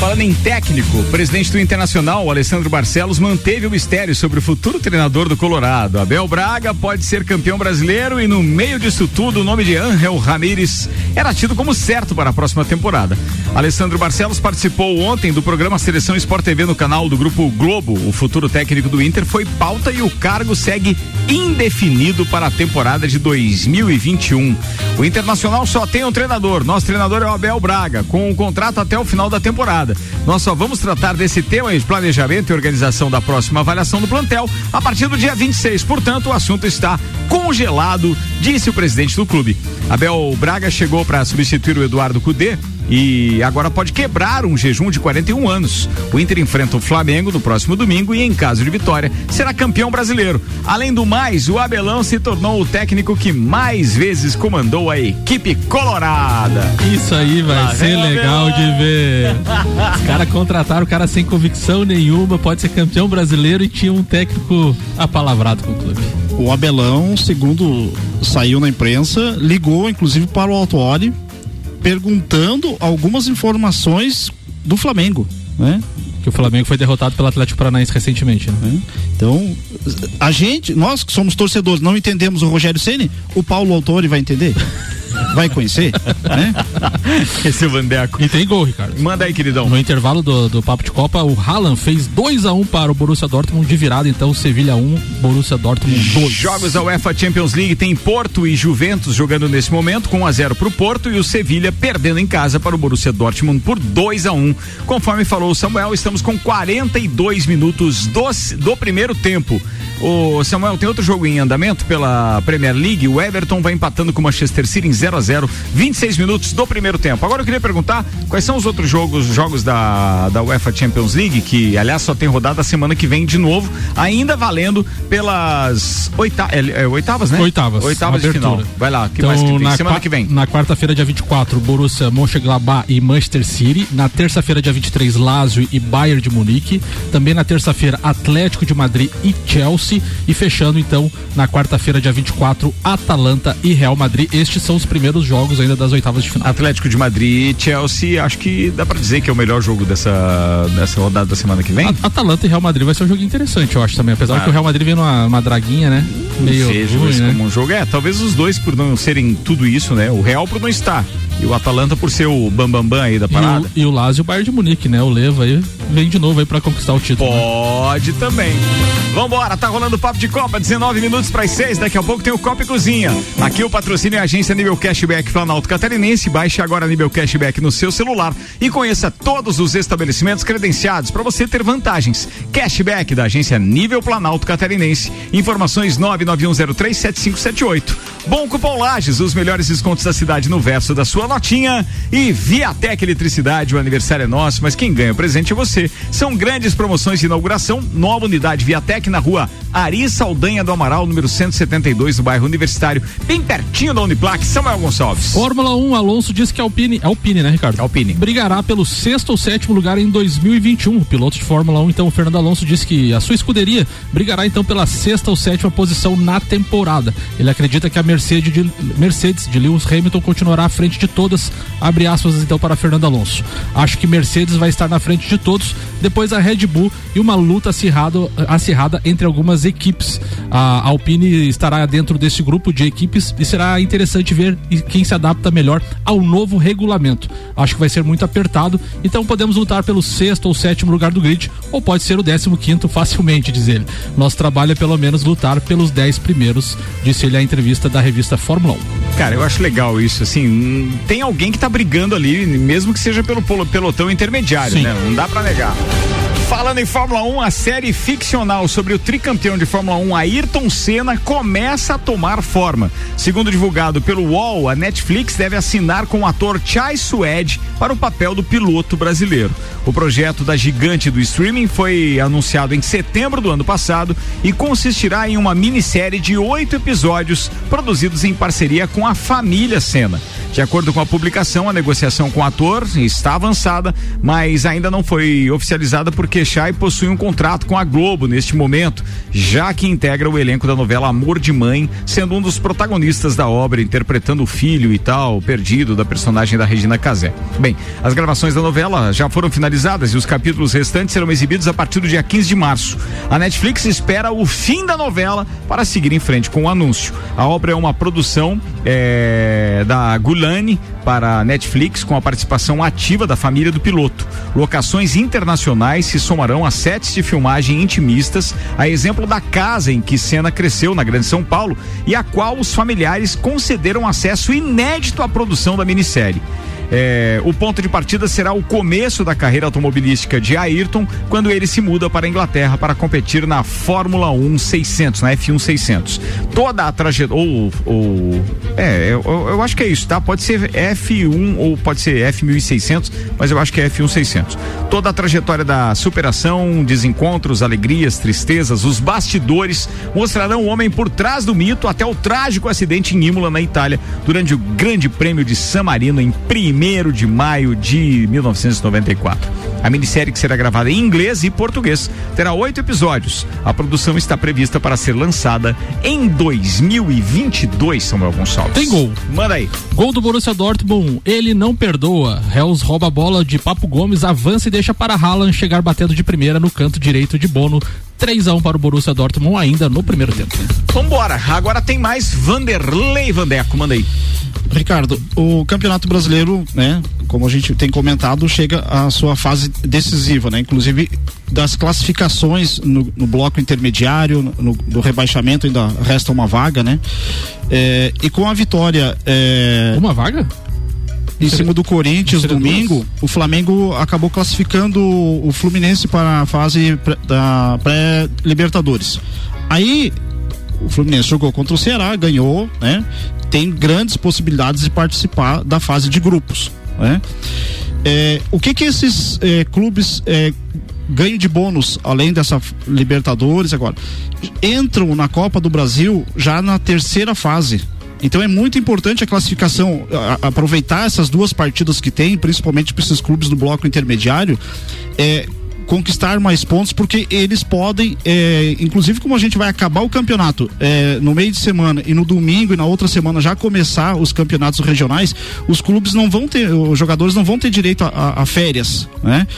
Falando em técnico, o presidente do Internacional, Alessandro Barcelos, manteve o mistério sobre o futuro treinador do Colorado. Abel Braga pode ser campeão brasileiro e no meio disso tudo o nome de Angel Ramírez era tido como certo para a próxima temporada. Alessandro Barcelos participou ontem do programa Seleção Sport TV no canal do Grupo Globo. O futuro técnico do Inter foi pauta e o cargo segue indefinido para a temporada de 2021. O Internacional só tem um treinador. Nosso treinador é o Abel Braga, com um contrato até o final da temporada. Nós só vamos tratar desse tema de planejamento e organização da próxima avaliação do plantel a partir do dia 26. Portanto, o assunto está congelado, disse o presidente do clube. Abel Braga chegou para substituir o Eduardo Cudê e agora pode quebrar um jejum de 41 anos. O Inter enfrenta o Flamengo no próximo domingo e, em caso de vitória, será campeão brasileiro. Além do mais, o Abelão se tornou o técnico que mais vezes comandou a equipe colorada. Isso aí vai Lá ser legal de ver. Os caras contrataram o cara sem convicção nenhuma, pode ser campeão brasileiro e tinha um técnico apalavrado com o clube. O Abelão, segundo saiu na imprensa, ligou inclusive para o Autuori perguntando algumas informações do Flamengo, né? Que o Flamengo foi derrotado pelo Atlético Paranaense recentemente, né? Então, a gente, nós que somos torcedores, não entendemos o Rogério Ceni, o Paulo Autori vai entender? Vai conhecer, né? Esse é Vandeco. E tem gol, Ricardo. Manda aí, queridão. No intervalo do, do Papo de Copa, o Haaland fez 2 a 1 um para o Borussia Dortmund de virada, então Sevilha 1, um, Borussia Dortmund 2. Jogos da UEFA Champions League tem Porto e Juventus jogando nesse momento com 1 a 0 para o Porto e o Sevilha perdendo em casa para o Borussia Dortmund por 2 a 1. Um. Conforme falou o Samuel, estamos com 42 minutos do, do primeiro tempo. O Samuel tem outro jogo em andamento pela Premier League. O Everton vai empatando com o Manchester City em 0 a 0 26 minutos do primeiro tempo. Agora eu queria perguntar quais são os outros jogos, jogos da, da UEFA Champions League, que aliás só tem rodada a semana que vem de novo, ainda valendo pelas oita, é, é, oitavas, né? Oitavas. Oitavas de final. Vai lá, que Então, mais que tem? na Semana que vem. Na quarta-feira, dia 24, Borussia Mönchengladbach e Manchester City. Na terça-feira, dia 23, Lazio e Bayern de Munique. Também na terça-feira, Atlético de Madrid e Chelsea. E fechando, então, na quarta-feira, dia 24, Atalanta e Real Madrid. Estes são os primeiros jogos ainda das oitavas de final. Atlético de Madrid e Chelsea, acho que dá pra dizer que é o melhor jogo dessa, dessa rodada da semana que vem. A- Atalanta e Real Madrid vai ser um jogo interessante, eu acho também. Apesar Ah. que o Real Madrid vem numa uma draguinha, né? Meio ruim, né? como um jogo. É, talvez os dois por não serem tudo isso, né? O Real por não estar. E o Atalanta por ser o bambambam bam, bam aí da E parada. o, e o Lazio e o Bayern de Munique, né? O Leva aí vem de novo aí pra conquistar o título. né? Pode também. Vambora, tá rolando o papo de Copa, 19 minutos para as 6. Daqui a pouco tem o Copa e Cozinha. Aqui o patrocínio é a agência Nível Cashback Planalto Catarinense. Baixe agora Nível Cashback no seu celular e conheça todos os estabelecimentos credenciados para você ter vantagens. Cashback da agência Nível Planalto Catarinense. Informações 991037578. Bom Cupom Lages, os melhores descontos da cidade no verso da sua notinha. E Viatec Eletricidade, o aniversário é nosso, mas quem ganha o presente é você. São grandes promoções de inauguração. Nova unidade Viatec na rua Ari Saldanha do Amaral, número 172, no bairro Universitário, bem pertinho da Uniplac, Samuel Gonçalves. Fórmula 1, Alonso diz que a Alpine, Alpine, né, Ricardo? Alpine. Brigará pelo sexto ou sétimo lugar em 2021. O piloto de Fórmula 1, então, o Fernando Alonso, disse que a sua escuderia brigará então pela sexta ou sétima posição na temporada. Ele acredita que a Mercedes de, Mercedes de Lewis Hamilton continuará à frente de todas, abre aspas então para Fernando Alonso. Acho que Mercedes vai estar na frente de todos, depois a Red Bull e uma luta acirrado, acirrada entre algumas equipes. A Alpine estará dentro desse grupo de equipes e será interessante ver quem se adapta melhor ao novo regulamento. Acho que vai ser muito apertado, então podemos lutar pelo sexto ou sétimo lugar do grid, ou pode ser o décimo quinto facilmente, diz ele. Nosso trabalho é pelo menos lutar pelos dez primeiros, disse ele à entrevista da revista Fórmula 1. Cara, eu acho legal isso, assim, tem alguém que tá brigando ali, mesmo que seja pelo pelotão intermediário, Sim. né? Não dá para negar. Falando em Fórmula 1, a série ficcional sobre o tricampeão de Fórmula 1, Ayrton Senna, começa a tomar forma. Segundo divulgado pelo A Netflix deve assinar com o ator Chai Suede para o papel do piloto brasileiro. O projeto da gigante do streaming foi anunciado em setembro do ano passado e consistirá em uma minissérie de oito episódios produzidos em parceria com a família Senna. De acordo com a publicação, a negociação com o ator está avançada, mas ainda não foi oficializada porque Chai possui um contrato com a Globo neste momento, já que integra o elenco da novela Amor de Mãe, sendo um dos protagonistas da obra, interpretando o filho e tal, perdido da personagem da Regina Casé. Bem, as gravações da novela já foram finalizadas e os capítulos restantes serão exibidos a partir do dia 15 de março. A Netflix espera o fim da novela para seguir em frente com o anúncio. A obra é uma produção é, da Gulani para a Netflix com a participação ativa da família do piloto. Locações internacionais se somarão a sets de filmagem intimistas, a exemplo da casa em que Senna cresceu na Grande São Paulo e a qual os familiares concederam acesso inédito à produção da minissérie. É, o ponto de partida será o começo da carreira automobilística de Ayrton, quando ele se muda para a Inglaterra para competir na Fórmula 1 600, na F1 600. Toda a trajetória. Ou, ou. É, eu, eu, acho que é isso, tá? Pode ser F1 ou pode ser F1600, mas eu acho que é F1 600. Toda a trajetória da superação, desencontros, alegrias, tristezas, os bastidores mostrarão o homem por trás do mito até o trágico acidente em Imola, na Itália, durante o Grande Prêmio de San Marino em 1 1 de maio de 1994. A minissérie que será gravada em inglês e português terá oito episódios. A produção está prevista para ser lançada em 2022, Samuel Gonçalves. Tem gol. Manda aí. Gol do Borussia Dortmund. Ele não perdoa. Hells rouba a bola de Papo Gomes, avança e deixa para Haaland chegar batendo de primeira no canto direito de Bono. 3 a 1 para o Borussia Dortmund ainda no primeiro tempo. Vambora. Agora tem mais Vanderlei Vandeco. Manda aí. Ricardo, o Campeonato Brasileiro, né, como a gente tem comentado, chega à sua fase decisiva, né? Inclusive das classificações no, no bloco intermediário, no, no, rebaixamento ainda resta uma vaga, né? É, e com a vitória. É, uma vaga? Em cima do Corinthians domingo, o Flamengo acabou classificando o Fluminense para a fase pré, da pré-Libertadores. Aí o Fluminense jogou contra o Ceará, ganhou, né? Tem grandes possibilidades de participar da fase de grupos, né? É, o que que esses é, clubes é, ganham de bônus, além dessa Libertadores agora? Entram na Copa do Brasil já na terceira fase. Então é muito importante a classificação, a, aproveitar essas duas partidas que tem, principalmente para esses clubes do bloco intermediário, é, conquistar mais pontos, porque eles podem, é, inclusive como a gente vai acabar o campeonato é, no meio de semana e no domingo e na outra semana já começar os campeonatos regionais, os clubes não vão ter, os jogadores não vão ter direito a, a, a férias, né?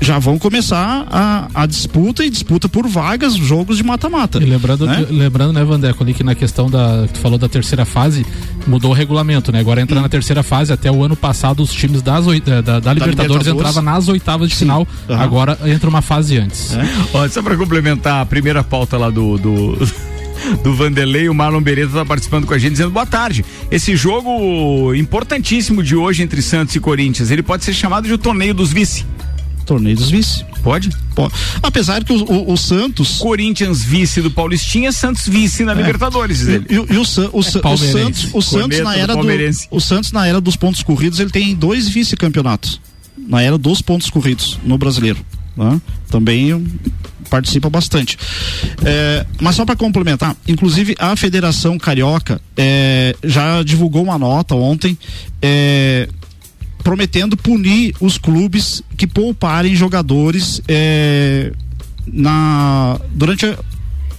Já vão começar a, a, disputa e disputa por vagas, jogos de mata-mata. E lembrando, né? lembrando, né, Vandeco, ali que na questão da, tu falou da terceira fase, mudou o regulamento, né? Agora entra hum. na terceira fase, até o ano passado os times das, da, da, da, da Libertadores, entravam nas oitavas de Sim. final, uhum. agora entra uma fase antes. É? Ó, só para complementar a primeira pauta lá do, do do Vanderlei, o Marlon Beretta está participando com a gente dizendo boa tarde. Esse jogo importantíssimo de hoje entre Santos e Corinthians, ele pode ser chamado de o torneio dos vice. Torneio dos vice. Pode? Pode. Apesar que o, o, o, Santos. Corinthians vice do Paulistinha, Santos vice na é. Libertadores. E, e, e, o, o, o, Santos, o Santos na era do, o Santos na era dos pontos corridos, ele tem dois vice-campeonatos. Na era dos pontos corridos no brasileiro né? também participa bastante. É, mas só para complementar, inclusive a Federação Carioca é, já divulgou uma nota ontem é, prometendo punir os clubes que pouparem jogadores é, na durante a,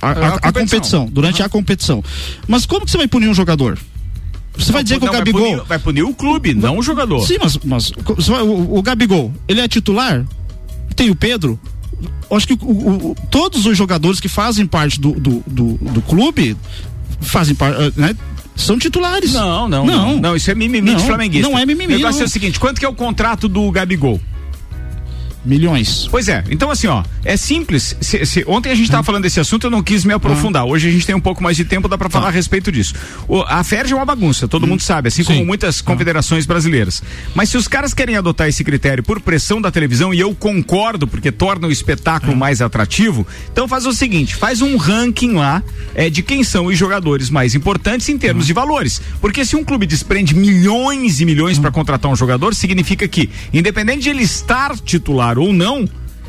a, a, a competição. durante uhum. a competição. Mas como que você vai punir um jogador? Você vai dizer que o Não, Gabigol. Vai punir, vai punir o clube, não o jogador. Sim, mas, mas vai- o, o Gabigol, ele é titular? Tem o Pedro? Acho que o- o- o- todos os jogadores que fazem parte do, do, do, do clube fazem parte, né? São titulares. Não, não, não. Não, isso é mimimi Não, de flamenguista. Não é mimimi. O negócio não. é o seguinte: quanto que é o contrato do Gabigol? Milhões. Pois é, então assim, ó, é simples. Se- se- ontem a gente Hum. estava falando desse assunto, eu não quis me aprofundar. Hoje a gente tem um pouco mais de tempo, dá para Tá. falar a respeito disso. O- a FERJ é uma bagunça, Hum. todo mundo sabe, assim como muitas confederações brasileiras. Mas se os caras querem adotar esse critério por pressão da televisão, e eu concordo, porque torna o espetáculo Hum. mais atrativo, então faz o seguinte: faz um ranking lá é, de quem são os jogadores mais importantes em Hum. termos de valores. Porque se um clube desprende milhões e milhões para contratar um jogador, significa que, independente de ele estar titular ou não,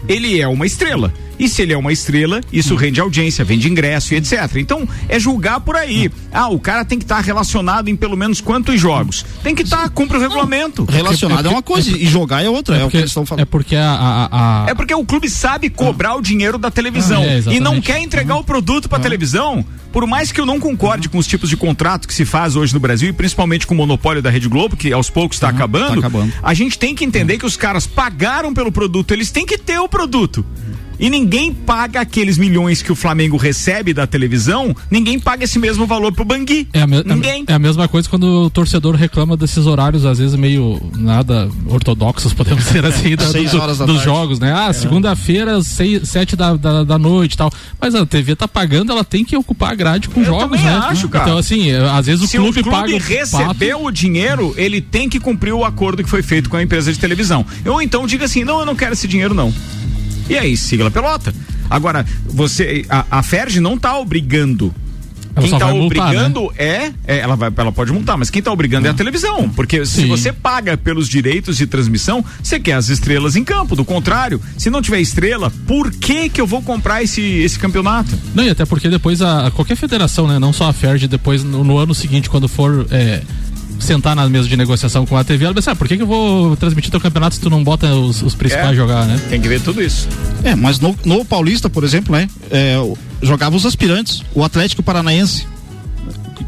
ele é uma estrela. E se ele é uma estrela, isso rende audiência, vende ingresso e etc. Então, é julgar por aí. Ah, o cara tem que estar relacionado em pelo menos quantos jogos? Tem que estar, cumpre o regulamento. Relacionado é uma coisa e jogar é outra. É, o que eles estão falando. É porque a. a, a- É porque o clube sabe cobrar o dinheiro da televisão Ah, é, e não quer entregar o produto para televisão. Por mais que eu não concorde com os tipos de contrato que se faz hoje no Brasil e principalmente com o monopólio da Rede Globo, que aos poucos está acabando, tá acabando. a gente tem que entender que os caras pagaram pelo produto, eles têm que ter o produto. E ninguém paga aqueles milhões que o Flamengo recebe da televisão, ninguém paga esse mesmo valor pro Bangui. É a, me- Ninguém. é a mesma coisa quando o torcedor reclama desses horários, às vezes meio nada ortodoxos, podemos dizer assim, da- Seis do- da dos jogos, né? Ah, segunda-feira, seis, sete da, da, da noite e tal. Mas a TV tá pagando, ela tem que ocupar a grade com Eu jogos, também né? acho, cara. Então, assim, é, às vezes o Se clube, o clube paga o recebeu o dinheiro, ele tem que cumprir o acordo que foi feito com a empresa de televisão. Ou então diga assim: não, eu não quero esse dinheiro, não. E aí, sigla a pelota. Agora, você. A, a Ferg não tá obrigando. Ela quem tá vai multar, né? obrigando é, é, ela vai, ela pode multar, mas quem tá obrigando é a televisão, porque se Sim. você paga pelos direitos de transmissão, você quer as estrelas em campo. Do contrário, se não tiver estrela, por que que eu vou comprar esse esse campeonato? Não, e até porque depois a, a qualquer federação, né? Não só a FERJ, depois no, no ano seguinte, quando for é, sentar na mesa de negociação com a TV, ela vai pensar, ah, por que, que eu vou transmitir teu campeonato se tu não bota os, os principais É. jogar, né? Tem que ver tudo isso. É, mas no, no Paulista, por exemplo, né? é, jogava os aspirantes, o Atlético Paranaense.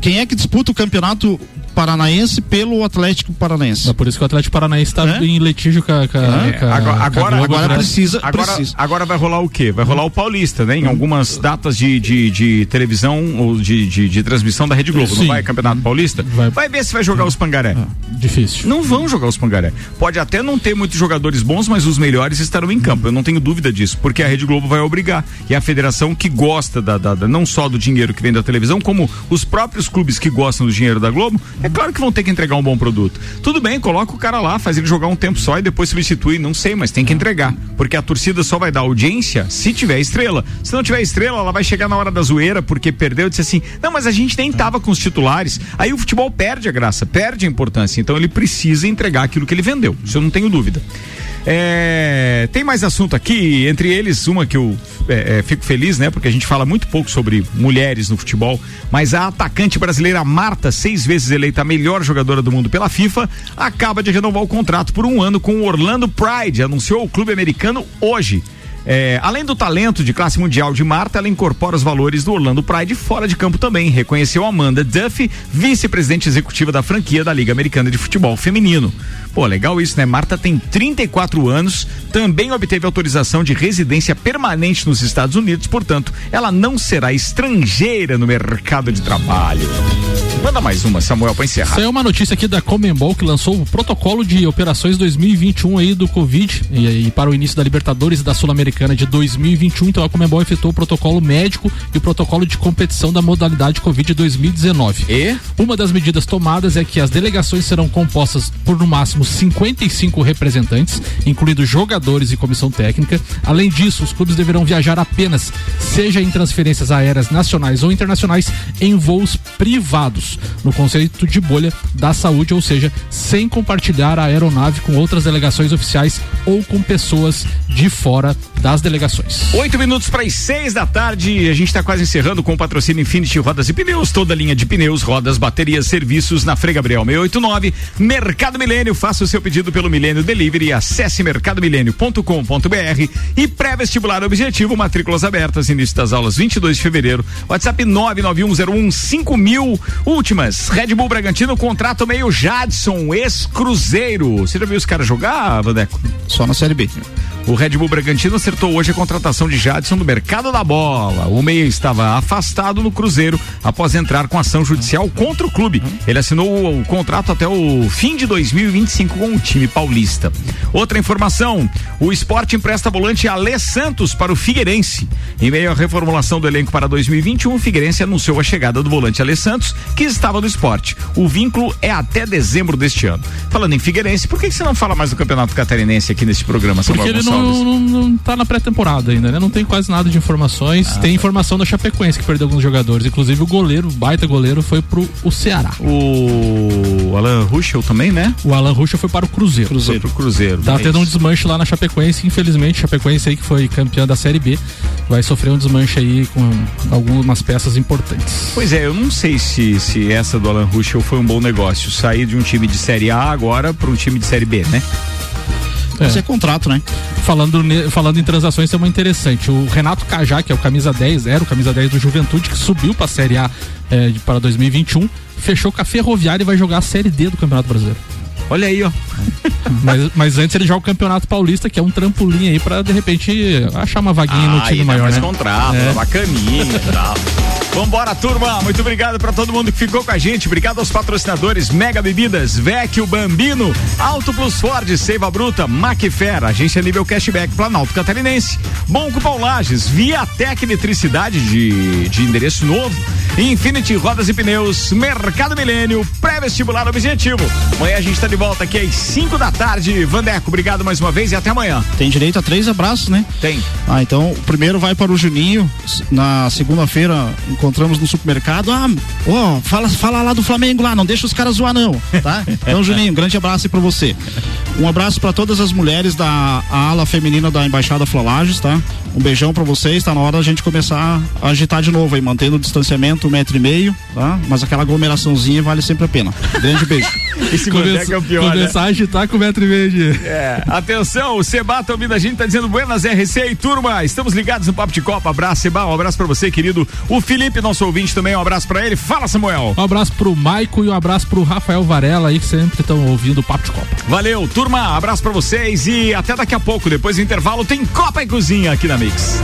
Quem é que disputa o campeonato paranaense pelo Atlético Paranaense? É por isso que o Atlético Paranaense está É? em litígio com a, com a- É, agora, agora, Globo, agora né? precisa- agora, precisa. agora vai rolar o quê? Vai rolar o Paulista, né? Em algumas datas de, de, de televisão ou de, de, de transmissão da Rede Globo. Não Sim. vai Campeonato Paulista? Vai. ver se vai jogar os Pangaré. Difícil. Não vão jogar os Pangaré. Pode até não ter muitos jogadores bons, mas os melhores estarão em campo. Eu não tenho dúvida disso, porque a Rede Globo vai obrigar. E a federação que gosta da, da- da- não só do dinheiro que vem da televisão, como os próprios clubes que gostam do dinheiro da Globo, é claro que vão ter que entregar um bom produto. Tudo bem, coloca o cara lá, faz ele jogar um tempo só e depois substitui, não sei, mas tem que entregar. Porque a torcida só vai dar audiência se tiver estrela. Se não tiver estrela, ela vai chegar na hora da zoeira porque perdeu e disse assim: não, mas a gente nem tava com os titulares. Aí o futebol perde a graça, perde a importância. Então ele precisa entregar aquilo que ele vendeu. Isso eu não tenho dúvida. É, tem mais assunto aqui, entre eles uma que eu é, é, fico feliz, né? Porque a gente fala muito pouco sobre mulheres no futebol, mas a atacante brasileira Marta, seis vezes eleita a melhor jogadora do mundo pela FIFA, acaba de renovar o contrato por um ano com o Orlando Pride, anunciou o clube americano hoje. É, além do talento de classe mundial de Marta, ela incorpora os valores do Orlando Pride fora de campo também, reconheceu Amanda Duffy, vice-presidente executiva da franquia da Liga Americana de Futebol Feminino. Pô, legal isso, né? Marta tem 34 anos, também obteve autorização de residência permanente nos Estados Unidos, portanto, ela não será estrangeira no mercado de trabalho. Manda mais uma, Samuel, pra encerrar. Saiu uma notícia aqui da Comembol que lançou o protocolo de operações 2021 aí do Covid e, e para o início da Libertadores e da Sul-Americana de 2021. Então a Comembol efetuou o protocolo médico e o protocolo de competição da modalidade Covid 2019. E? Uma das medidas tomadas é que as delegações serão compostas por no máximo 55 representantes, incluindo jogadores e comissão técnica. Além disso, os clubes deverão viajar apenas, seja em transferências aéreas nacionais ou internacionais, em voos privados, no conceito de bolha da saúde, ou seja, sem compartilhar a aeronave com outras delegações oficiais ou com pessoas de fora das delegações. Oito minutos para as seis da tarde. A gente está quase encerrando com o patrocínio Infinity Rodas e Pneus. Toda linha de pneus, rodas, baterias, serviços na Frei Gabriel 689. Mercado Milênio. Faça o seu pedido pelo Milênio Delivery. Acesse mercadomilênio.com.br e pré-vestibular objetivo. Matrículas abertas. Início das aulas 22 de fevereiro. WhatsApp 991015000. O últimas. Red Bull Bragantino contrato meio Jadson, ex-Cruzeiro. Você já viu os caras jogar, Vandeco? Só na Série B. O Red Bull Bragantino acertou hoje a contratação de Jadson do mercado da bola. O meia estava afastado no Cruzeiro após entrar com ação judicial contra o clube. Ele assinou o, o contrato até o fim de 2025 com o time paulista. Outra informação: o esporte empresta volante Alê Santos para o Figueirense. Em meio à reformulação do elenco para 2021, o Figueirense anunciou a chegada do volante Alê Santos, que estava no esporte. O vínculo é até dezembro deste ano. Falando em Figueirense, por que, que você não fala mais do Campeonato Catarinense aqui nesse programa, Samuel Porque ele Gonçalves? não, não, não tá na pré-temporada ainda, né? Não tem quase nada de informações. Ah, tem informação da Chapecoense que perdeu alguns jogadores. Inclusive o goleiro, o baita goleiro, foi pro o Ceará. O Alan Ruschel também, né? O Alan Ruschel foi para o Cruzeiro. Foi pro Cruzeiro. Tá É tendo um isso. desmanche lá na Chapecoense, infelizmente, Chapecoense aí que foi campeã da Série B, vai sofrer um desmanche aí com algumas peças importantes. Pois é, eu não sei se, se essa do Alan Ruschel foi um bom negócio. Sair de um time de Série A agora para um time de Série B, né? Isso é contrato, né? Falando, ne- falando em transações, tem uma interessante. O Renato Cajá, que é o camisa 10, era o camisa 10 do Juventude, que subiu para a Série A de- para 2021, fechou com a Ferroviária e vai jogar a Série D do Campeonato Brasileiro. Olha aí, ó. mas, mas antes ele joga o Campeonato Paulista, que é um trampolim aí para de repente achar uma vaguinha no Ah, time ainda maior, mais né? contrato, É. bacaninha e tal. Vambora, turma. Muito obrigado pra todo mundo que ficou com a gente. Obrigado aos patrocinadores Mega Bebidas, Vecchio Bambino, Auto Plus Ford, Seiva Bruta, Macfer, Agência Nível Cashback, Planalto Catarinense, Bom Cupom Lages, Viatec Eletricidade de, de endereço novo, Infinity Rodas e Pneus, Mercado Milênio, Pré-Vestibular Objetivo. Amanhã a gente tá de volta aqui às 5 da tarde. Vandeco, obrigado mais uma vez e até amanhã. Tem direito a três abraços, né? Tem. Ah, então o primeiro vai para o Juninho. Na segunda-feira encontramos no supermercado. Ah, ó, fala, fala lá do Flamengo lá, não deixa os caras zoar, não. Tá? Então, Juninho, um grande abraço aí pra você. Um abraço para todas as mulheres da ala feminina da Embaixada Flolages, tá? Um beijão para vocês, tá na hora da gente começar a agitar de novo aí, mantendo o distanciamento um metro e meio, tá? Mas aquela aglomeraçãozinha vale sempre a pena. Grande beijo. Esse Vandeco é o pior, né? Começar a agitar com o metro e meio de... É, atenção, o Seba tá ouvindo a gente, tá dizendo Buenas RC e turma, estamos ligados no Papo de Copa, abraço Seba, um abraço pra você, querido. O Felipe, nosso ouvinte também, um abraço pra ele. Fala, Samuel. Um abraço pro Maico e um abraço pro Rafael Varela aí que sempre estão ouvindo o Papo de Copa. Valeu, turma, abraço pra vocês e até daqui a pouco, depois do intervalo, tem Copa e Cozinha aqui na Mix.